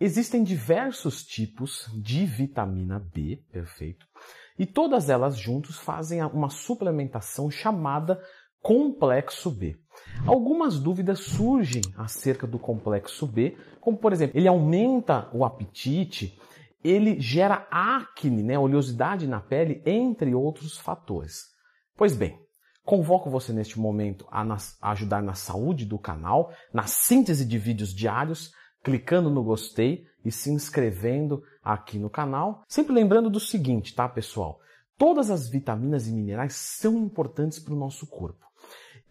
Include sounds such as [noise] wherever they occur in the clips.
Existem diversos tipos de vitamina B, perfeito, e todas elas juntos fazem uma suplementação chamada complexo B. Algumas dúvidas surgem acerca do complexo B, como por exemplo, ele aumenta o apetite, ele gera acne, né, oleosidade na pele, entre outros fatores. Pois bem, convoco você neste momento a, a ajudar na saúde do canal, na síntese de vídeos diários, clicando no gostei e se inscrevendo aqui no canal. Sempre lembrando do seguinte, tá, pessoal? Todas as vitaminas e minerais são importantes para o nosso corpo.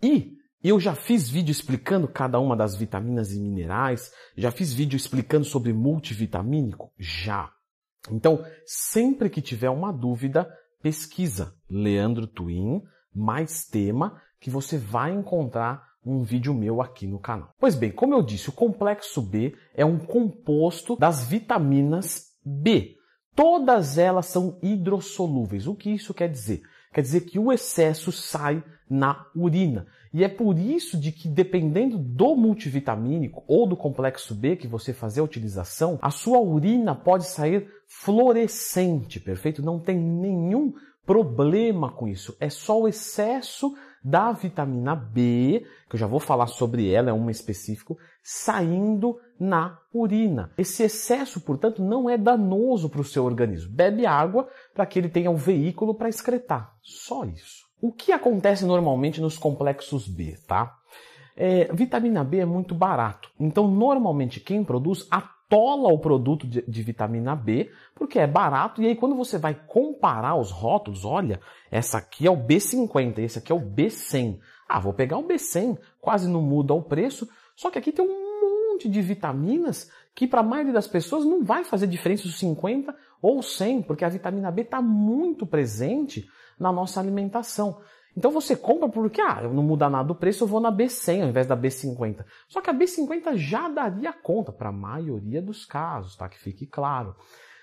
E eu já fiz vídeo explicando cada uma das vitaminas e minerais, já fiz vídeo explicando sobre multivitamínico? Já. Então, sempre que tiver uma dúvida, pesquisa Leandro Twin mais tema que você vai encontrar um vídeo meu aqui no canal. Pois bem, como eu disse, o complexo B é um composto das vitaminas B. Todas elas são hidrossolúveis. O que isso quer dizer? Quer dizer que o excesso sai na urina. E é por isso de que dependendo do multivitamínico ou do complexo B que você fazer a utilização, a sua urina pode sair fluorescente, perfeito? Não tem nenhum problema com isso. É só o excesso da vitamina B, que eu já vou falar sobre ela, é uma específico, saindo na urina. Esse excesso, portanto, não é danoso para o seu organismo. Bebe água para que ele tenha um veículo para excretar. Só isso. O que acontece normalmente nos complexos B, tá? É, vitamina B é muito barato. Então, normalmente, quem produz atola o produto de, de, vitamina B, porque é barato. E aí, quando você vai comparar os rótulos, olha, essa aqui é o B50, esse aqui é o B100. Ah, vou pegar o B100, quase não muda o preço. Só que aqui tem um monte de vitaminas que para a maioria das pessoas não vai fazer diferença os 50 ou 100, porque a vitamina B está muito presente na nossa alimentação. Então você compra porque, ah, não muda nada o preço, eu vou na B100 ao invés da B50. Só que a B50 já daria conta para a maioria dos casos, tá? Que fique claro.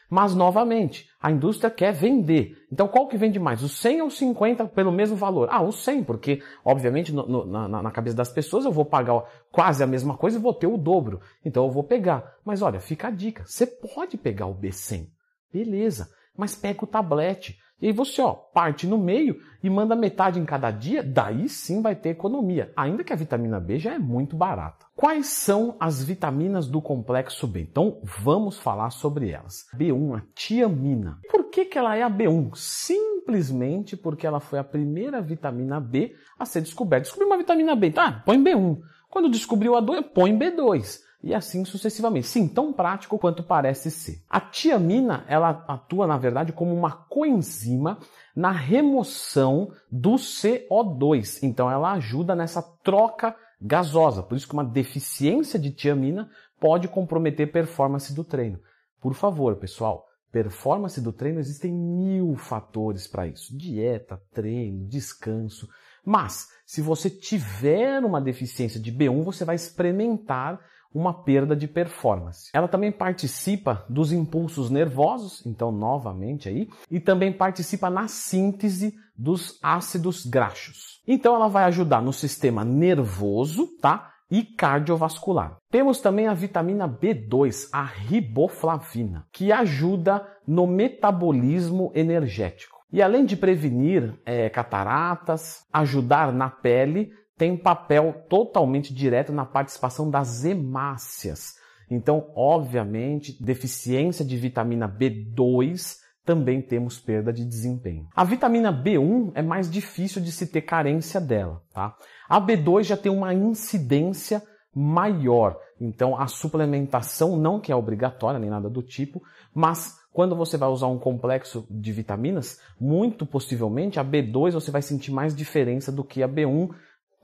Mas, novamente, a indústria quer vender. Então, qual que vende mais? O 100 ou o 50 pelo mesmo valor? Ah, o 100, porque, obviamente, no, no, na, na, cabeça das pessoas eu vou pagar quase a mesma coisa e vou ter o dobro. Então, eu vou pegar. Mas, olha, fica a dica. Você pode pegar o B100. Beleza. Mas pega o tablete. E aí você ó, parte no meio e manda metade em cada dia, daí sim vai ter economia, ainda que a vitamina B já é muito barata. Quais são as vitaminas do complexo B? Então vamos falar sobre elas. B1, a tiamina. Por que, que ela é a B1? Simplesmente porque ela foi a primeira vitamina B a ser descoberta. Descobriu uma vitamina B, tá? Põe B1. Quando descobriu a 2, põe B2 e assim sucessivamente. Sim, tão prático quanto parece ser. A tiamina, ela atua na verdade como uma coenzima na remoção do CO2. Então ela ajuda nessa troca gasosa. Por isso que uma deficiência de tiamina pode comprometer performance do treino. Por favor, pessoal, performance do treino existem mil fatores para isso: dieta, treino, descanso. Mas se você tiver uma deficiência de B1, você vai experimentar uma perda de performance. Ela também participa dos impulsos nervosos, então novamente aí, e também participa na síntese dos ácidos graxos. Então ela vai ajudar no sistema nervoso, tá? E cardiovascular. Temos também a vitamina B2, a riboflavina, que ajuda no metabolismo energético. E além de prevenir é, cataratas, ajudar na pele, tem um papel totalmente direto na participação das hemácias. Então, obviamente, deficiência de vitamina B2 também temos perda de desempenho. A vitamina B1 é mais difícil de se ter carência dela, tá? A B2 já tem uma incidência maior. Então, a suplementação não que é obrigatória nem nada do tipo, mas quando você vai usar um complexo de vitaminas, muito possivelmente a B2 você vai sentir mais diferença do que a B1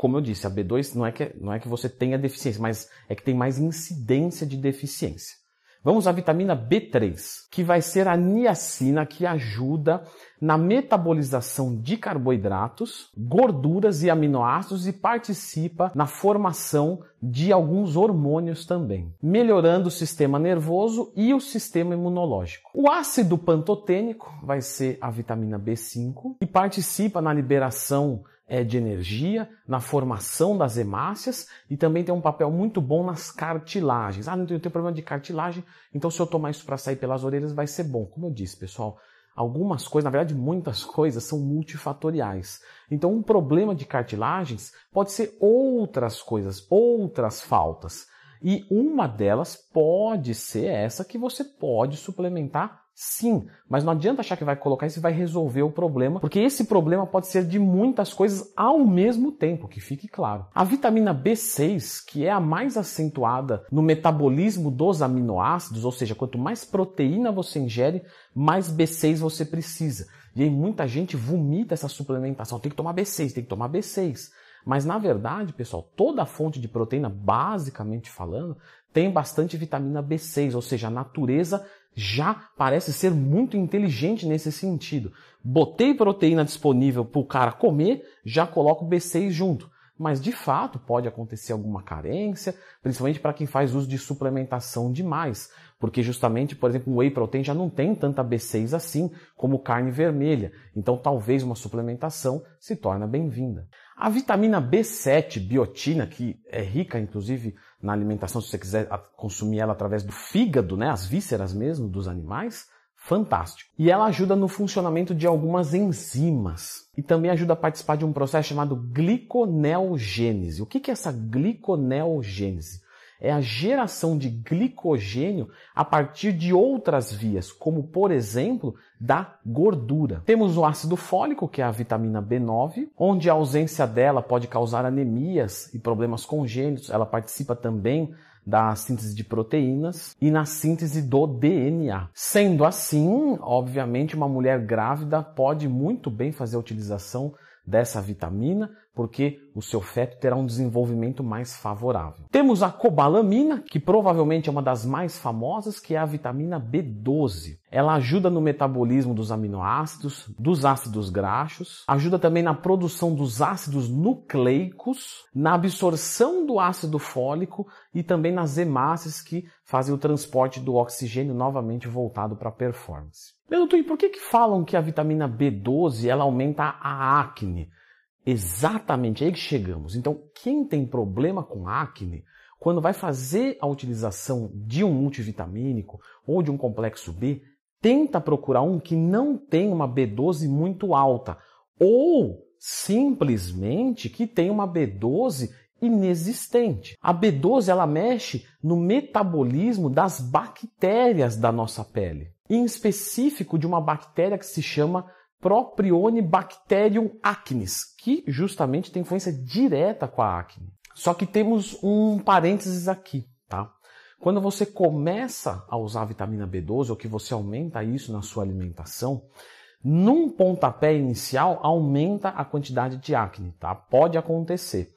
como eu disse, a B2 não é, que, não é que você tenha deficiência, mas é que tem mais incidência de deficiência. Vamos à vitamina B3, que vai ser a niacina que ajuda na metabolização de carboidratos, gorduras e aminoácidos e participa na formação de alguns hormônios também, melhorando o sistema nervoso e o sistema imunológico. O ácido pantotênico vai ser a vitamina B5 e participa na liberação é, de energia, na formação das hemácias e também tem um papel muito bom nas cartilagens. Ah, não tenho, tenho problema de cartilagem, então se eu tomar isso para sair pelas orelhas vai ser bom. Como eu disse, pessoal, algumas coisas, na verdade muitas [laughs] coisas, são multifatoriais. Então um problema de cartilagens pode ser outras coisas, outras faltas. E uma delas pode ser essa que você pode suplementar Sim, mas não adianta achar que vai colocar isso e vai resolver o problema, porque esse problema pode ser de muitas coisas ao mesmo tempo, que fique claro. A vitamina B6, que é a mais acentuada no metabolismo dos aminoácidos, ou seja, quanto mais proteína você ingere, mais B6 você precisa. E aí muita gente vomita essa suplementação, tem que tomar B6, tem que tomar B6. Mas na verdade, pessoal, toda fonte de proteína, basicamente falando, tem bastante vitamina B6, ou seja, a natureza já parece ser muito inteligente nesse sentido. Botei proteína disponível para o cara comer, já coloco B6 junto. Mas de fato pode acontecer alguma carência, principalmente para quem faz uso de suplementação demais, porque justamente, por exemplo, o whey protein já não tem tanta B6 assim como carne vermelha, então talvez uma suplementação se torne bem-vinda. A vitamina B7, biotina, que é rica inclusive na alimentação, se você quiser consumir ela através do fígado, né, as vísceras mesmo dos animais, fantástico. E ela ajuda no funcionamento de algumas enzimas e também ajuda a participar de um processo chamado gliconeogênese. O que é essa gliconeogênese? É a geração de glicogênio a partir de outras vias, como por exemplo da gordura. Temos o ácido fólico, que é a vitamina B9, onde a ausência dela pode causar anemias e problemas congênitos. Ela participa também da síntese de proteínas e na síntese do DNA. Sendo assim, obviamente, uma mulher grávida pode muito bem fazer a utilização dessa vitamina, porque o seu feto terá um desenvolvimento mais favorável. Temos a cobalamina, que provavelmente é uma das mais famosas, que é a vitamina B12. Ela ajuda no metabolismo dos aminoácidos, dos ácidos graxos, ajuda também na produção dos ácidos nucleicos, na absorção do ácido fólico e também nas hemácias que fazem o transporte do oxigênio novamente voltado para a performance. Doutor, e por que, que falam que a vitamina B12 ela aumenta a acne? Exatamente aí que chegamos. Então, quem tem problema com acne, quando vai fazer a utilização de um multivitamínico ou de um complexo B, tenta procurar um que não tem uma B12 muito alta ou simplesmente que tem uma B12 inexistente. A B12 ela mexe no metabolismo das bactérias da nossa pele em específico de uma bactéria que se chama Propionibacterium acnes, que justamente tem influência direta com a acne. Só que temos um parênteses aqui, tá? Quando você começa a usar a vitamina B12 ou que você aumenta isso na sua alimentação, num pontapé inicial aumenta a quantidade de acne, tá? Pode acontecer.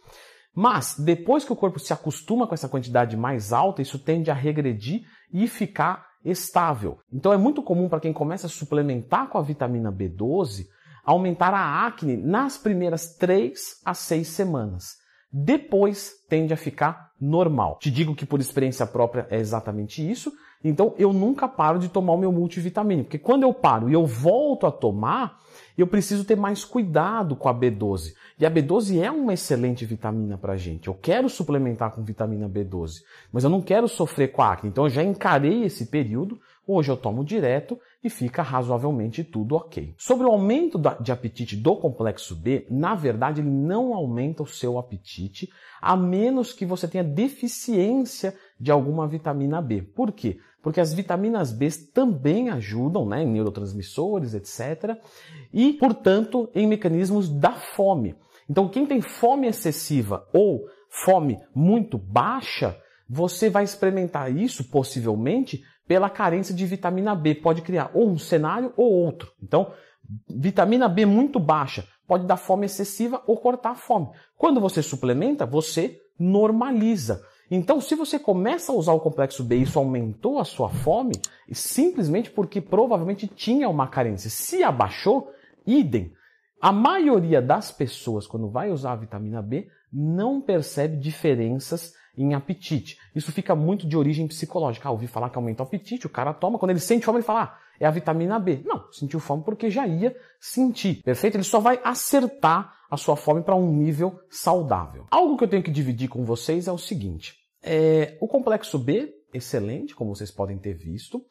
Mas depois que o corpo se acostuma com essa quantidade mais alta, isso tende a regredir e ficar estável. Então é muito comum para quem começa a suplementar com a vitamina B12 aumentar a acne nas primeiras 3 a 6 semanas. Depois tende a ficar normal. Te digo que por experiência própria é exatamente isso. Então eu nunca paro de tomar o meu multivitamínico, porque quando eu paro e eu volto a tomar, eu preciso ter mais cuidado com a B12. E a B12 é uma excelente vitamina para gente. Eu quero suplementar com vitamina B12, mas eu não quero sofrer com acne. Então eu já encarei esse período, hoje eu tomo direto e fica razoavelmente tudo ok. Sobre o aumento de apetite do complexo B, na verdade ele não aumenta o seu apetite, a menos que você tenha deficiência de alguma vitamina B. Por quê? Porque as vitaminas B também ajudam né, em neurotransmissores, etc. E, portanto, em mecanismos da fome. Então, quem tem fome excessiva ou fome muito baixa, você vai experimentar isso possivelmente pela carência de vitamina B. Pode criar ou um cenário ou outro. Então, vitamina B muito baixa pode dar fome excessiva ou cortar a fome. Quando você suplementa, você normaliza. Então, se você começa a usar o complexo B e isso aumentou a sua fome, simplesmente porque provavelmente tinha uma carência. Se abaixou, idem. A maioria das pessoas, quando vai usar a vitamina B, não percebe diferenças em apetite. Isso fica muito de origem psicológica. Ah, ouvi falar que aumenta o apetite, o cara toma, quando ele sente fome, ele fala, ah, é a vitamina B. Não, sentiu fome porque já ia sentir, perfeito? Ele só vai acertar a sua fome para um nível saudável. Algo que eu tenho que dividir com vocês é o seguinte: é, o complexo B, excelente, como vocês podem ter visto.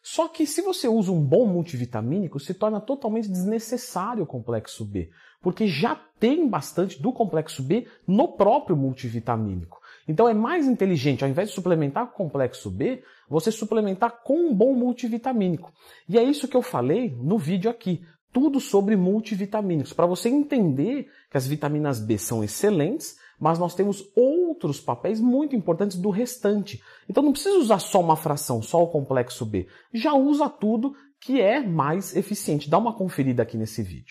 Só que se você usa um bom multivitamínico, se torna totalmente desnecessário o complexo B, porque já tem bastante do complexo B no próprio multivitamínico. Então é mais inteligente, ao invés de suplementar com complexo B, você suplementar com um bom multivitamínico. E é isso que eu falei no vídeo aqui. Tudo sobre multivitamínicos, para você entender que as vitaminas B são excelentes, mas nós temos outros papéis muito importantes do restante. Então não precisa usar só uma fração, só o complexo B. Já usa tudo que é mais eficiente. Dá uma conferida aqui nesse vídeo.